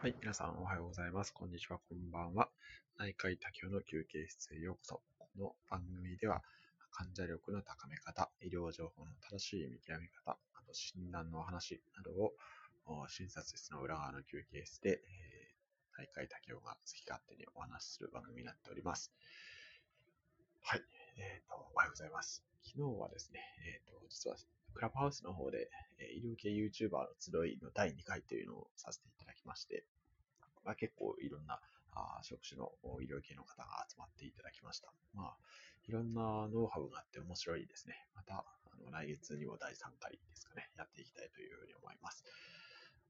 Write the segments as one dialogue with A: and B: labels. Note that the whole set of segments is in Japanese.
A: はい、皆さんおはようございます。こんにちは、こんばんは。内科医多教の休憩室へようこそ。この番組では、患者力の高め方、医療情報の正しい見極め方、あと診断のお話などを、診察室の裏側の休憩室で、えー、内科医多教が好き勝手にお話しする番組になっております。はい、えっ、ー、と、おはようございます。昨日はですね、えっ、ー、と、実はクラブハウスの方で、え医療系 YouTuber の集いの第2回というのをさせていただきまして、まあ、結構いろんなあ職種の医療系の方が集まっていただきました。まあ、いろんなノウハウがあって面白いですね。また、あの来月にも第3回ですかね、やっていきたいというふうに思います。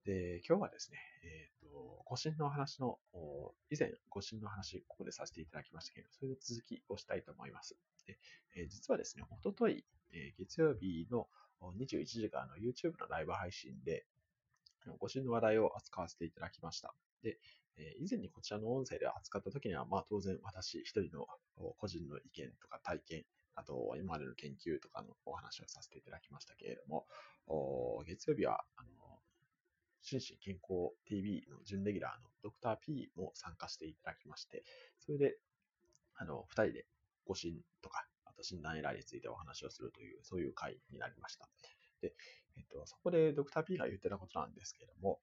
A: で、今日はですね、えっ、ー、と、誤診の話の、以前、誤診の話、ここでさせていただきましたけど、それの続きをしたいと思います。でえー、実はですね、おととい、えー、月曜日の21時からの YouTube のライブ配信で、誤診の話題を扱わせていただきました。で、え以前にこちらの音声で扱った時には、まあ当然私一人の個人の意見とか体験、あと今までの研究とかのお話をさせていただきましたけれども、月曜日は、あの、心身健康 TV の準レギュラーのドクター P も参加していただきまして、それで、あの、二人で誤診とか、あと診断エラーについてお話をするという、そういう回になりました。で、えっと、そこでドクター P が言ってたことなんですけれども、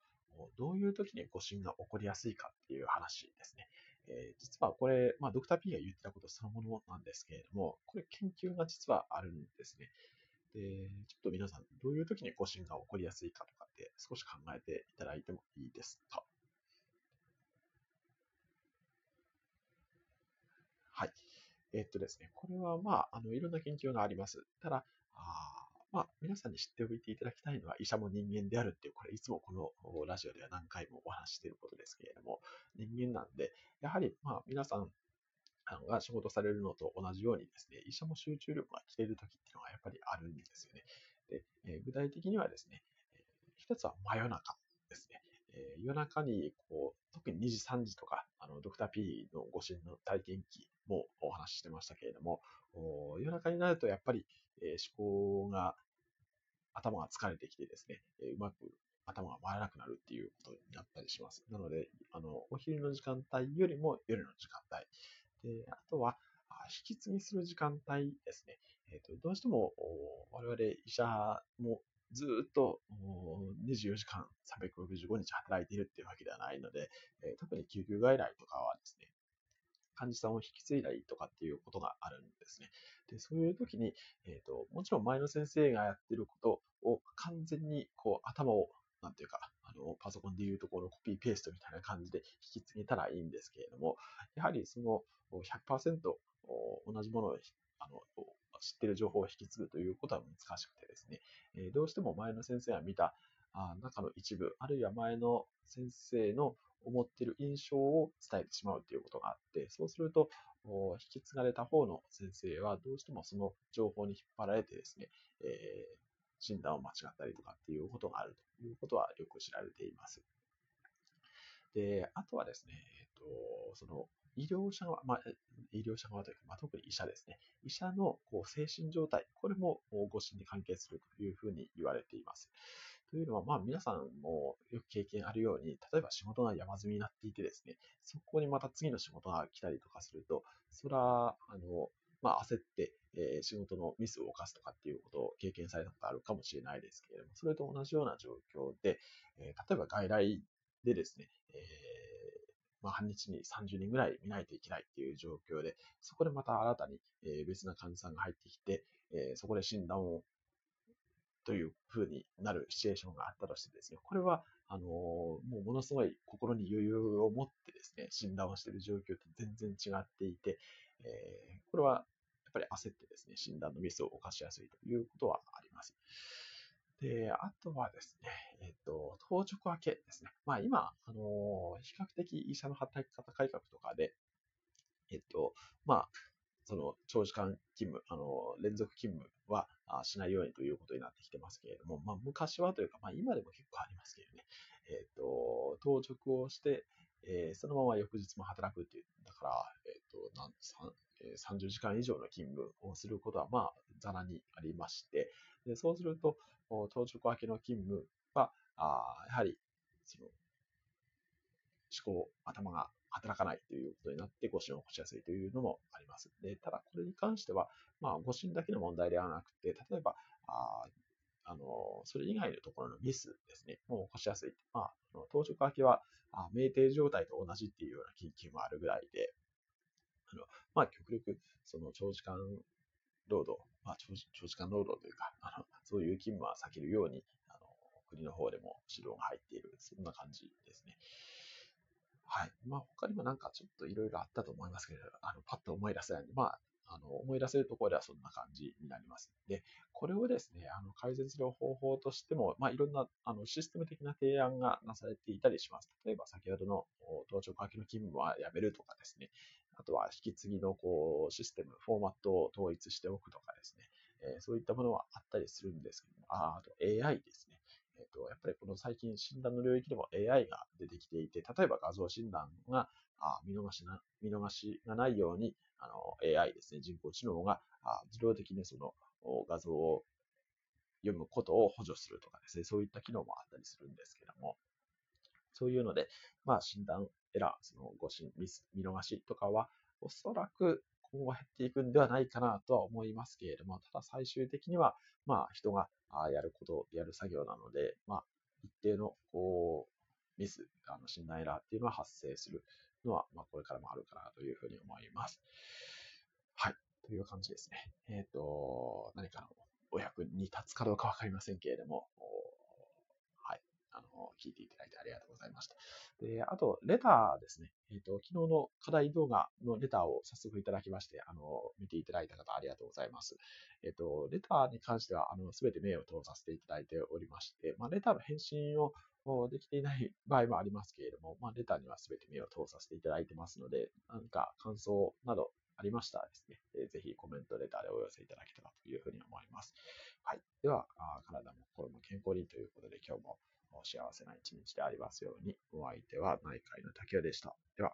A: どういう時に誤診が起こりやすいかっていう話ですね。えー、実はこれ、まあ、ドクター P が言ってたことそのものなんですけれども、これ研究が実はあるんですね。で、ちょっと皆さん、どういう時に誤診が起こりやすいかとかって少し考えていただいてもいいですかはい。え、っとですね、これはまあ、あの、いろんな研究があります。ただ、あまあ、皆さんに知っておいていただきたいのは医者も人間であるっていう、これいつもこのラジオでは何回もお話ししていることですけれども、人間なんで、やはりまあ皆さんが仕事されるのと同じようにですね、医者も集中力が切れる時っていうのがやっぱりあるんですよね。で、えー、具体的にはですね、えー、つは真夜中ですね。えー、夜中にこう、特に2時3時とか、あの、ドクター P のご診の体験記もお話ししてましたけれども、夜中になるとやっぱり、えー、思考が、頭が疲れてきてですね、え、うまく頭が回らなくなるっていうことになったりします。なので、あの、お昼の時間帯よりも夜の時間帯。で、あとは、引き継ぎする時間帯ですね。えっ、ー、と、どうしても、我々医者もずっと24時間365日働いているっていうわけではないので、えー、特に救急外来とかはですね、患者さんを引き継いだりとかっていうことがあるんですね。で、そういう時に、えっ、ー、と、もちろん前の先生がやってることを完全にこう頭をなんていうか、あの、パソコンでいうところコピーペーストみたいな感じで引き継げたらいいんですけれども、やはりその100%同じものをあの知ってる情報を引き継ぐということは難しくてですね、えどうしても前の先生が見たあ中の一部、あるいは前の先生の思っている印象を伝えてしまうということがあって、そうすると、引き継がれた方の先生はどうしてもその情報に引っ張られてですね、えー、診断を間違ったりとかっていうことがあるということはよく知られています。で、あとはですね、えっ、と、その医療者側、まあ、医療者側というか、まあ、特に医者ですね。医者のこう精神状態、これも誤診に関係するというふうに言われています。というのは、まあ、皆さんもよく経験あるように、例えば仕事が山積みになっていてですね、そこにまた次の仕事が来たりとかすると、それは、あの、まあ、焦って、え、仕事のミスを犯すとかっていうことを経験されたことあるかもしれないですけれども、それと同じような状況で、え、例えば外来でですね、えまあ、半日に30人ぐらい見ないといけないっていう状況で、そこでまた新たに別な患者さんが入ってきて、そこで診断をという風になるシチュエーションがあったとしてですね、これは、あのもうものすごい心に余裕を持ってですね、診断をしている状況と全然違っていて、えこれはやっぱり焦ってですね、診断のミスを犯しやすいということはあります。で、あとはですね、えっ、と、当直明けですね。まあ今、あの比較的医者の働き方改革とかで、えっ、と、まあ、その長時間勤務、あの、連続勤務はしないようにということになってきてますけれども、まあ昔はというか、まあ今でも結構ありますけどね、えっ、と、当直をして、え、そのまま翌日も働くっていう、だから、えっ、と、なん30時間以上の勤務をすることは、まあ、ざらにありまして、でそうすると、当直明けの勤務は、あやはり、その、思考、頭が働かないということになって誤診を起こしやすいというのもあります。でただ、これに関しては、まあ、誤診だけの問題ではなくて、例えば、ああの、それ以外のところのミスですね、もう起こしやすい。まあ、当直明けは、あ酩酊状態と同じっていうような研究もあるぐらいで、あのまあ、極力、その長時間労働、まあ長、長時間労働というか、あのそういう勤務は避けるように、あの国の方でも指導が入っている、そんな感じですね。はい。まあ、他にもなんかちょっといろいろあったと思いますけれど、あの、パッと思い出せないんで、まあ、あの、思い出せるところではそんな感じになります。で、これをですね、あの、改善する方法としても、まあ、いろんな、あの、システム的な提案がなされていたりします。例えば、先ほどの、当直明けの勤務はやめるとかですね、あとは、引き継ぎの、こう、システム、フォーマットを統一しておくとかですね、えー、そういったものはあったりするんですけども、ああと AI ですね。えっ、ー、と、やっぱりこの最近診断の領域でも AI が出てきていて、例えば画像診断があ見逃しな、見逃しがないように、あの、AI ですね、人工知能があ自動的にその画像を読むことを補助するとかですね、そういった機能もあったりするんですけども、そういうので、まあ、診断エラー、その誤診、ミス、見逃しとかは、おそらく今後減っていくんではないかなとは思いますけれども、ただ最終的には、まあ、人がやること、やる作業なので、まあ、一定の、こう、ミス、あの診断エラーっていうのは発生するのは、まあ、これからもあるかなというふうに思います。はい。という感じですね。えっ、ー、と、何かのお役に立つかどうかわかりませんけれども、聞いていただいてありがとうございました。で、あと、レターですね。えっ、ー、と、昨日の課題動画のレターを早速いただきまして、あの、見ていただいた方ありがとうございます。えっ、ー、と、レターに関しては、あの、すべて名を通させていただいておりまして、まあ、レターの返信をできていない場合もありますけれども、まあ、レターにはすべて目を通させていただいてますので、何か感想などありましたらですね、ぜひコメント、レターでお寄せいただけたらというふうに思います。はい。では、体も心も健康にということで、今日もお幸せな一日でありますように、お相手は内海の竹雄でした。では。